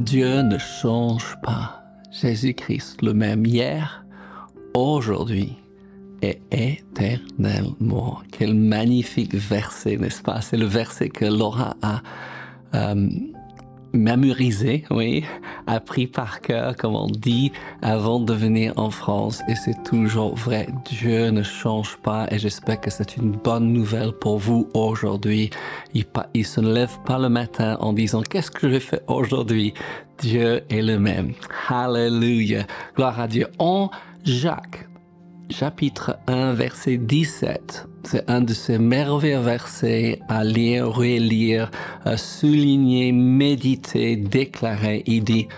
Dieu ne change pas. Jésus-Christ, le même hier, aujourd'hui et éternellement. Quel magnifique verset, n'est-ce pas? C'est le verset que Laura a euh, oui, appris par cœur, comme on dit, avant de venir en France. Et c'est toujours vrai. Dieu ne change pas et j'espère que c'est une bonne nouvelle pour vous aujourd'hui. Il, il se lève pas le matin en disant qu'est-ce que je fais aujourd'hui? Dieu est le même. Hallelujah. Gloire à Dieu. En Jacques, chapitre 1, verset 17. C'est un de ces merveilleux versets à lire, relire, à souligner, méditer, déclarer. Il dit,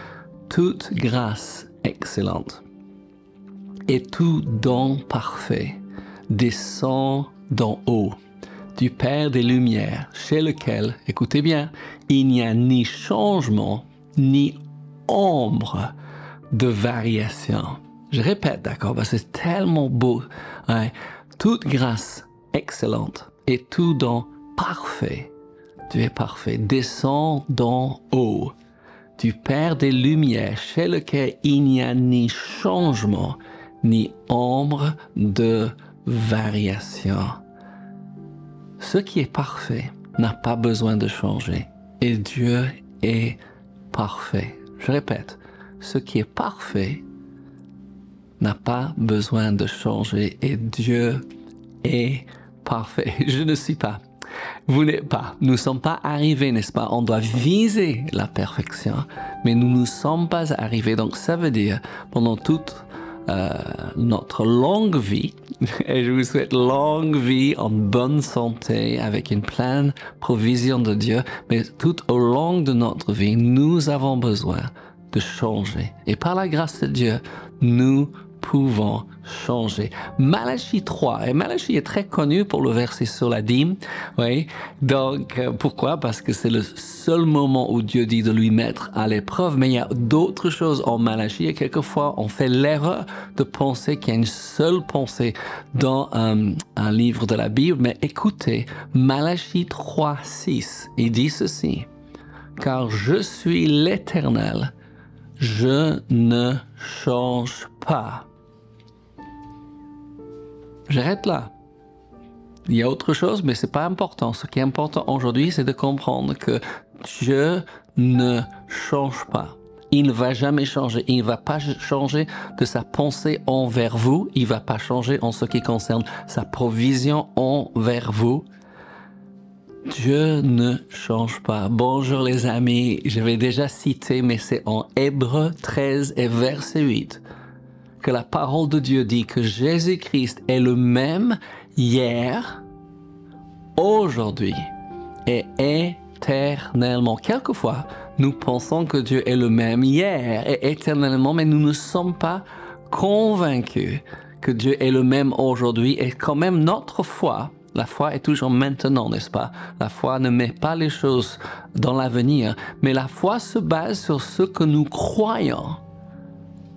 toute grâce excellente et tout don parfait descend d'en haut, du Père des Lumières, chez lequel, écoutez bien, il n'y a ni changement, ni ombre de variation. Je répète, d'accord, parce que c'est tellement beau. Hein? Toute grâce excellente et tout don parfait, Dieu est parfait, descend d'en haut, du Père des Lumières, chez lequel il n'y a ni changement, ni ombre de variation. Ce qui est parfait n'a pas besoin de changer. Et Dieu est parfait. Je répète, ce qui est parfait n'a pas besoin de changer et Dieu est parfait. Je ne suis pas. Vous n'êtes pas. Nous ne sommes pas arrivés, n'est-ce pas? On doit viser la perfection, mais nous ne sommes pas arrivés. Donc ça veut dire, pendant toute euh, notre longue vie, et je vous souhaite longue vie en bonne santé, avec une pleine provision de Dieu, mais tout au long de notre vie, nous avons besoin de changer. Et par la grâce de Dieu, nous pouvons changer. Malachie 3, et Malachie est très connu pour le verset sur la dîme, oui. Donc, euh, pourquoi? Parce que c'est le seul moment où Dieu dit de lui mettre à l'épreuve, mais il y a d'autres choses en Malachie, et quelquefois on fait l'erreur de penser qu'il y a une seule pensée dans un, un livre de la Bible, mais écoutez, Malachie 3, 6, il dit ceci, car je suis l'éternel, je ne change pas. J'arrête là. Il y a autre chose, mais c'est pas important. Ce qui est important aujourd'hui, c'est de comprendre que Dieu ne change pas. Il ne va jamais changer. Il ne va pas changer de sa pensée envers vous. Il ne va pas changer en ce qui concerne sa provision envers vous. Dieu ne change pas. Bonjour les amis. Je vais déjà citer, mais c'est en Hébreu 13 et verset 8 que la parole de Dieu dit que Jésus-Christ est le même hier, aujourd'hui et éternellement. Quelquefois, nous pensons que Dieu est le même hier et éternellement, mais nous ne sommes pas convaincus que Dieu est le même aujourd'hui. Et quand même notre foi la foi est toujours maintenant, n'est-ce pas? La foi ne met pas les choses dans l'avenir, mais la foi se base sur ce que nous croyons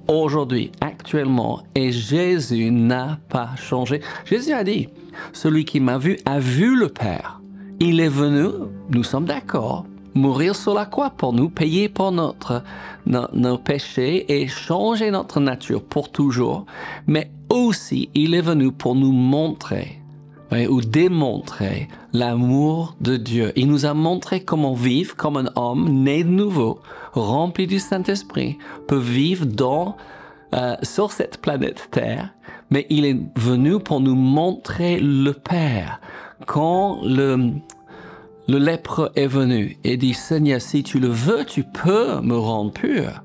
aujourd'hui, actuellement, et Jésus n'a pas changé. Jésus a dit, celui qui m'a vu a vu le Père. Il est venu, nous sommes d'accord, mourir sur la croix pour nous, payer pour notre, nos péchés et changer notre nature pour toujours. Mais aussi, il est venu pour nous montrer ou démontrer l'amour de Dieu. Il nous a montré comment vivre comme un homme né de nouveau, rempli du Saint-Esprit, peut vivre dans, euh, sur cette planète Terre, mais il est venu pour nous montrer le Père. Quand le, le lèpre est venu et dit, Seigneur, si tu le veux, tu peux me rendre pur.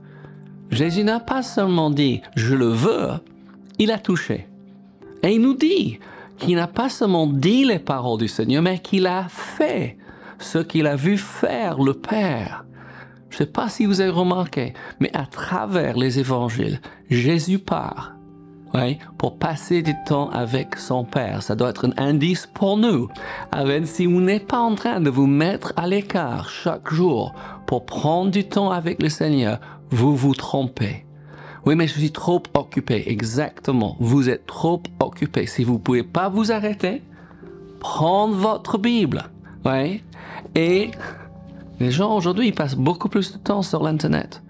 Jésus n'a pas seulement dit, je le veux, il a touché. Et il nous dit, qui n'a pas seulement dit les paroles du Seigneur, mais qu'il a fait ce qu'il a vu faire le Père. Je ne sais pas si vous avez remarqué, mais à travers les évangiles, Jésus part pour passer du temps avec son Père. Ça doit être un indice pour nous. Avec, si vous n'êtes pas en train de vous mettre à l'écart chaque jour pour prendre du temps avec le Seigneur, vous vous trompez. Oui, mais je suis trop occupé. Exactement. Vous êtes trop occupé. Si vous pouvez pas vous arrêter, prendre votre Bible, ouais, et Les gens aujourd'hui, ils passent beaucoup plus de temps sur l'Internet.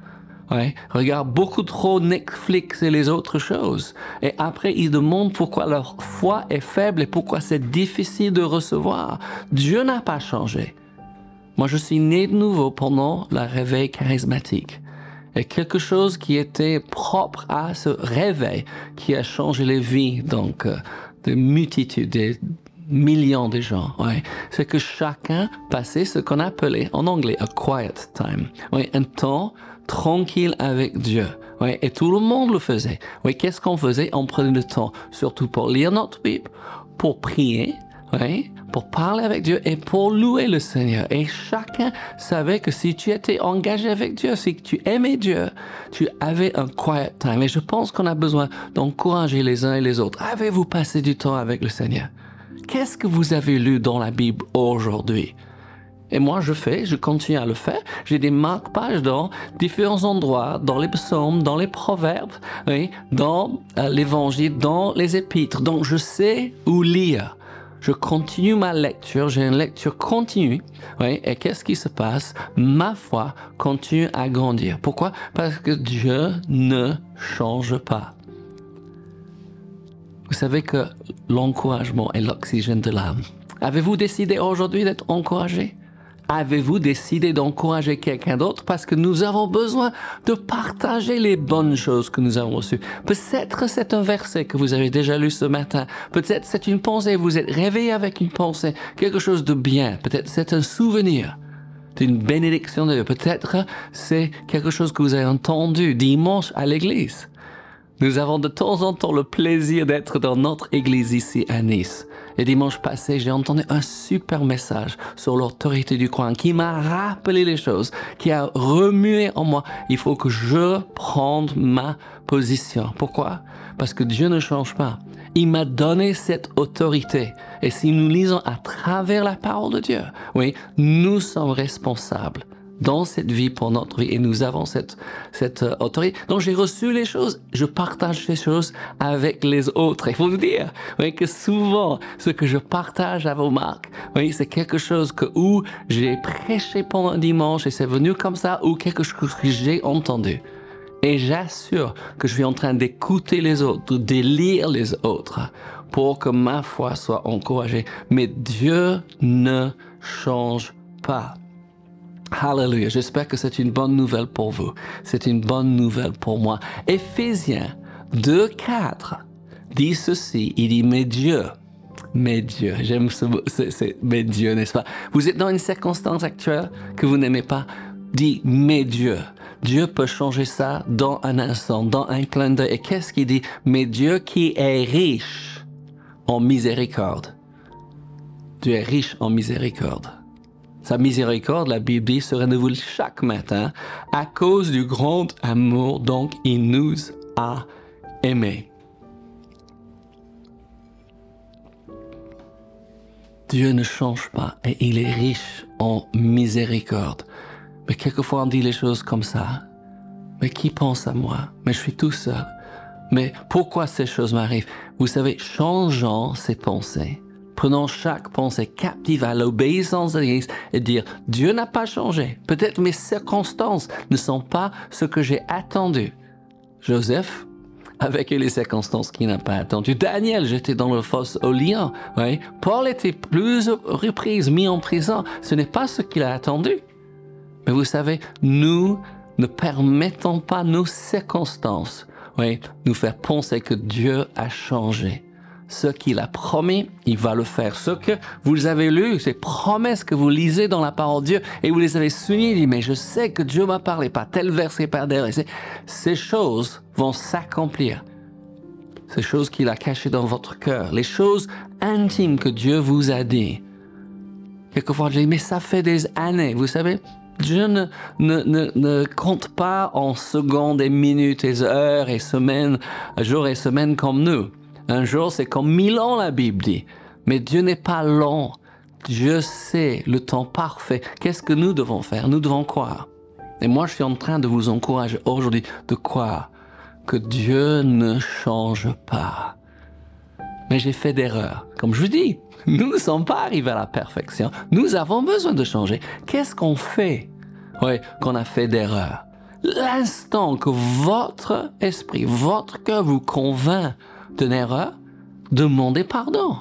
Ouais, regardent beaucoup trop Netflix et les autres choses. Et après, ils demandent pourquoi leur foi est faible et pourquoi c'est difficile de recevoir. Dieu n'a pas changé. Moi, je suis né de nouveau pendant la réveil charismatique. Et quelque chose qui était propre à ce réveil qui a changé les vies, donc, euh, de multitudes, des millions de gens, ouais, c'est que chacun passait ce qu'on appelait en anglais a quiet time, ouais, un temps tranquille avec Dieu. Ouais, et tout le monde le faisait. Oui, qu'est-ce qu'on faisait? On prenait le temps, surtout pour lire notre Bible, pour prier, ouais, pour parler avec Dieu et pour louer le Seigneur. Et chacun savait que si tu étais engagé avec Dieu, si tu aimais Dieu, tu avais un quiet time. Et je pense qu'on a besoin d'encourager les uns et les autres. Avez-vous passé du temps avec le Seigneur? Qu'est-ce que vous avez lu dans la Bible aujourd'hui? Et moi, je fais, je continue à le faire. J'ai des marque-pages dans différents endroits, dans les psaumes, dans les proverbes, oui, dans euh, l'évangile, dans les épîtres. Donc, je sais où lire. Je continue ma lecture, j'ai une lecture continue. Oui, et qu'est-ce qui se passe? Ma foi continue à grandir. Pourquoi? Parce que Dieu ne change pas. Vous savez que l'encouragement est l'oxygène de l'âme. Avez-vous décidé aujourd'hui d'être encouragé? Avez-vous décidé d'encourager quelqu'un d'autre parce que nous avons besoin de partager les bonnes choses que nous avons reçues? Peut-être c'est un verset que vous avez déjà lu ce matin. Peut-être c'est une pensée, vous êtes réveillé avec une pensée, quelque chose de bien. Peut-être c'est un souvenir d'une bénédiction de Dieu. Peut-être c'est quelque chose que vous avez entendu dimanche à l'église. Nous avons de temps en temps le plaisir d'être dans notre église ici à Nice. Et dimanche passé, j'ai entendu un super message sur l'autorité du croyant qui m'a rappelé les choses, qui a remué en moi. Il faut que je prenne ma position. Pourquoi? Parce que Dieu ne change pas. Il m'a donné cette autorité. Et si nous lisons à travers la parole de Dieu, oui, nous sommes responsables dans cette vie pour notre vie et nous avons cette, cette euh, autorité. Donc j'ai reçu les choses, je partage ces choses avec les autres. Il faut vous dire oui, que souvent ce que je partage à vos marques, oui, c'est quelque chose que où j'ai prêché pendant un dimanche et c'est venu comme ça ou quelque chose que j'ai entendu. Et j'assure que je suis en train d'écouter les autres, de lire les autres pour que ma foi soit encouragée. Mais Dieu ne change pas. Alléluia. J'espère que c'est une bonne nouvelle pour vous. C'est une bonne nouvelle pour moi. Éphésiens 2, 4 dit ceci. Il dit, mais Dieu, mais Dieu, j'aime ce mot, c'est, mais Dieu, n'est-ce pas? Vous êtes dans une circonstance actuelle que vous n'aimez pas. Dit, mais Dieu. Dieu peut changer ça dans un instant, dans un clin d'œil. Et qu'est-ce qu'il dit? Mais Dieu qui est riche en miséricorde. Dieu est riche en miséricorde. Sa miséricorde, la Bible se renouvelle chaque matin à cause du grand amour dont il nous a aimés. Dieu ne change pas et il est riche en miséricorde. Mais quelquefois on dit les choses comme ça. Mais qui pense à moi? Mais je suis tout seul. Mais pourquoi ces choses m'arrivent? Vous savez, changeant ses pensées, Prenons chaque pensée captive à l'obéissance de Christ et dire, Dieu n'a pas changé. Peut-être mes circonstances ne sont pas ce que j'ai attendu. Joseph, avec les circonstances qu'il n'a pas attendu. Daniel, j'étais dans le fosse au lion. Paul était plusieurs reprises mis en prison. Ce n'est pas ce qu'il a attendu. Mais vous savez, nous ne permettons pas nos circonstances, oui, nous faire penser que Dieu a changé ce qu'il a promis, il va le faire. Ce que vous avez lu, ces promesses que vous lisez dans la parole de Dieu, et vous les avez soulignées, dit, mais je sais que Dieu m'a parlé, par tel verset, par derrière. Ces choses vont s'accomplir. Ces choses qu'il a cachées dans votre cœur, les choses intimes que Dieu vous a dit. Quelquefois, je dis, mais ça fait des années, vous savez, Dieu ne, ne, ne, ne, compte pas en secondes et minutes et heures et semaines, jours et semaines comme nous. Un jour, c'est comme mille ans, la Bible dit. Mais Dieu n'est pas lent. Dieu sait le temps parfait. Qu'est-ce que nous devons faire? Nous devons croire. Et moi, je suis en train de vous encourager aujourd'hui de croire que Dieu ne change pas. mais j'ai fait d'erreurs. Comme je vous dis, nous ne sommes pas arrivés à la perfection. Nous avons besoin de changer. Qu'est-ce qu'on fait? Oui, qu'on a fait d'erreurs L'instant que votre esprit, votre cœur vous convainc d'une erreur, demandez pardon.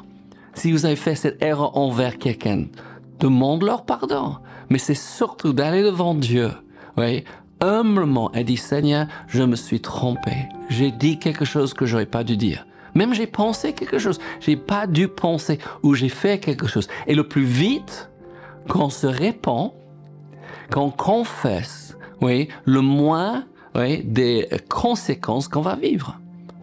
Si vous avez fait cette erreur envers quelqu'un, demande-leur pardon. Mais c'est surtout d'aller devant Dieu, oui, humblement et dire Seigneur, je me suis trompé. J'ai dit quelque chose que j'aurais pas dû dire. Même j'ai pensé quelque chose, j'ai pas dû penser ou j'ai fait quelque chose. Et le plus vite qu'on se répand, qu'on confesse, oui, le moins oui, des conséquences qu'on va vivre.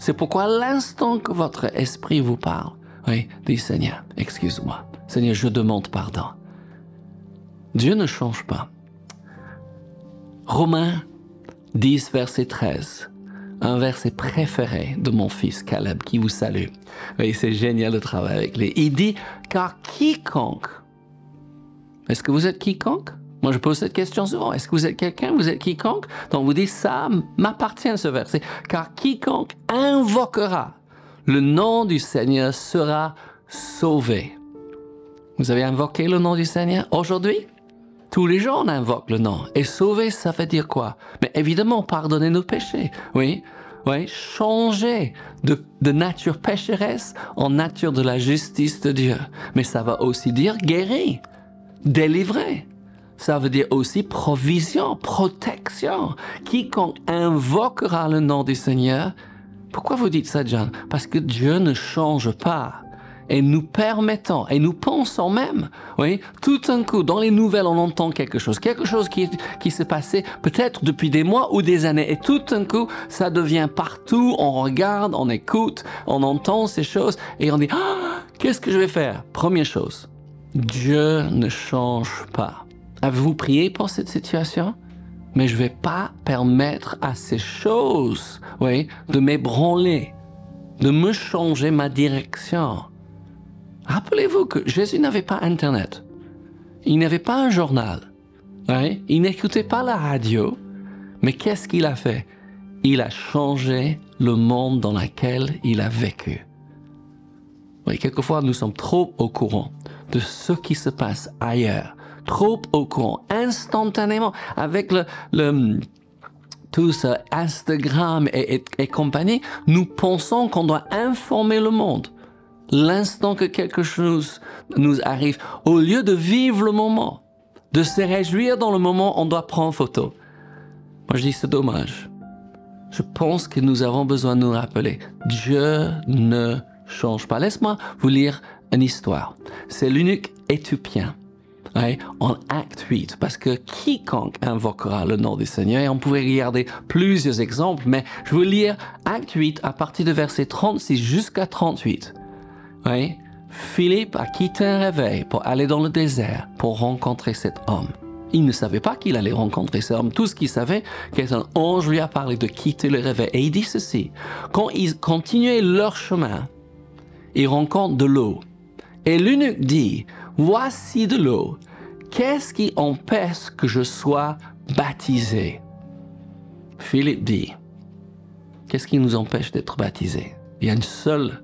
C'est pourquoi l'instant que votre esprit vous parle, oui, dit Seigneur, excuse-moi. Seigneur, je demande pardon. Dieu ne change pas. Romains 10, verset 13 un verset préféré de mon fils Caleb qui vous salue. Oui, c'est génial de travailler avec lui. Il dit, car quiconque, est-ce que vous êtes quiconque? Moi, je pose cette question souvent. Est-ce que vous êtes quelqu'un? Vous êtes quiconque? Donc, vous dites, ça m'appartient ce verset. Car quiconque invoquera le nom du Seigneur sera sauvé. Vous avez invoqué le nom du Seigneur aujourd'hui? Tous les jours, on invoque le nom. Et sauver, ça veut dire quoi? Mais évidemment, pardonner nos péchés. Oui, oui, changer de, de, nature pécheresse en nature de la justice de Dieu. Mais ça va aussi dire guérir, délivrer. Ça veut dire aussi provision, protection. Quiconque invoquera le nom du Seigneur. Pourquoi vous dites ça, John? Parce que Dieu ne change pas et nous permettons et nous pensons même, oui, tout un coup, dans les nouvelles, on entend quelque chose, quelque chose qui, qui s'est passé peut-être depuis des mois ou des années, et tout un coup, ça devient partout, on regarde, on écoute, on entend ces choses, et on dit, ah, qu'est-ce que je vais faire? Première chose, Dieu ne change pas. Avez-vous prié pour cette situation mais je ne vais pas permettre à ces choses, oui, de m'ébranler, de me changer ma direction. Rappelez-vous que Jésus n'avait pas Internet. Il n'avait pas un journal. Hein? Il n'écoutait pas la radio. Mais qu'est-ce qu'il a fait? Il a changé le monde dans lequel il a vécu. Oui, quelquefois, nous sommes trop au courant de ce qui se passe ailleurs. Trop au courant, instantanément, avec le, le tout ce Instagram et, et compagnie, nous pensons qu'on doit informer le monde l'instant que quelque chose nous arrive, au lieu de vivre le moment, de se réjouir dans le moment, on doit prendre photo. Moi, je dis, c'est dommage. Je pense que nous avons besoin de nous rappeler, Dieu ne change pas. Laisse-moi vous lire une histoire. C'est l'unique éthiopien. En acte 8, parce que quiconque invoquera le nom du Seigneur, et on pourrait regarder plusieurs exemples, mais je vais lire acte 8 à partir de verset 36 jusqu'à 38. Oui, Philippe a quitté un réveil pour aller dans le désert pour rencontrer cet homme. Il ne savait pas qu'il allait rencontrer cet homme. Tout ce qu'il savait, qu'un ange lui a parlé de quitter le réveil. Et il dit ceci. Quand ils continuaient leur chemin, ils rencontrent de l'eau. Et l'eunuque dit, voici de l'eau. Qu'est-ce qui empêche que je sois baptisé? Philippe dit, qu'est-ce qui nous empêche d'être baptisés? Il y a une seule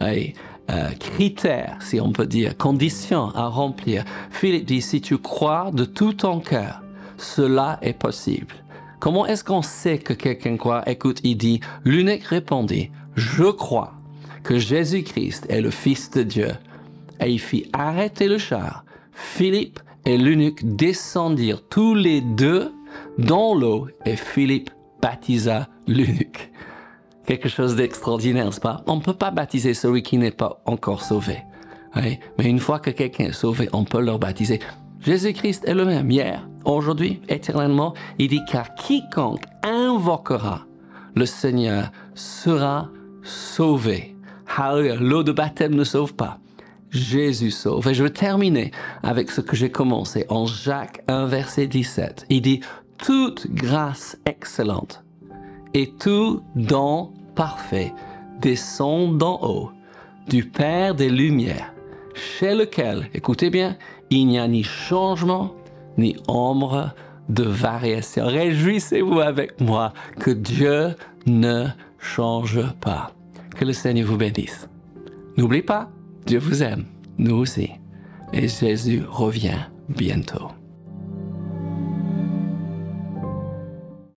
euh, critère, si on peut dire, condition à remplir. Philippe dit, si tu crois de tout ton cœur, cela est possible. Comment est-ce qu'on sait que quelqu'un croit? Écoute, il dit, l'unique répondit, je crois que Jésus-Christ est le Fils de Dieu. Et il fit arrêter le char. Philippe et l'eunuque descendirent tous les deux dans l'eau et Philippe baptisa l'eunuque quelque chose d'extraordinaire, n'est-ce pas? On ne peut pas baptiser celui qui n'est pas encore sauvé. Mais une fois que quelqu'un est sauvé, on peut le baptiser. Jésus-Christ est le même hier, aujourd'hui, éternellement. Il dit car quiconque invoquera le Seigneur sera sauvé. L'eau de baptême ne sauve pas. Jésus sauve. Et je vais terminer avec ce que j'ai commencé en Jacques 1, verset 17. Il dit, toute grâce excellente et tout don parfait descend d'en haut, du Père des Lumières, chez lequel, écoutez bien, il n'y a ni changement, ni ombre de variation. Réjouissez-vous avec moi que Dieu ne change pas. Que le Seigneur vous bénisse. N'oublie pas, Dieu vous aime, nous aussi, et Jésus revient bientôt.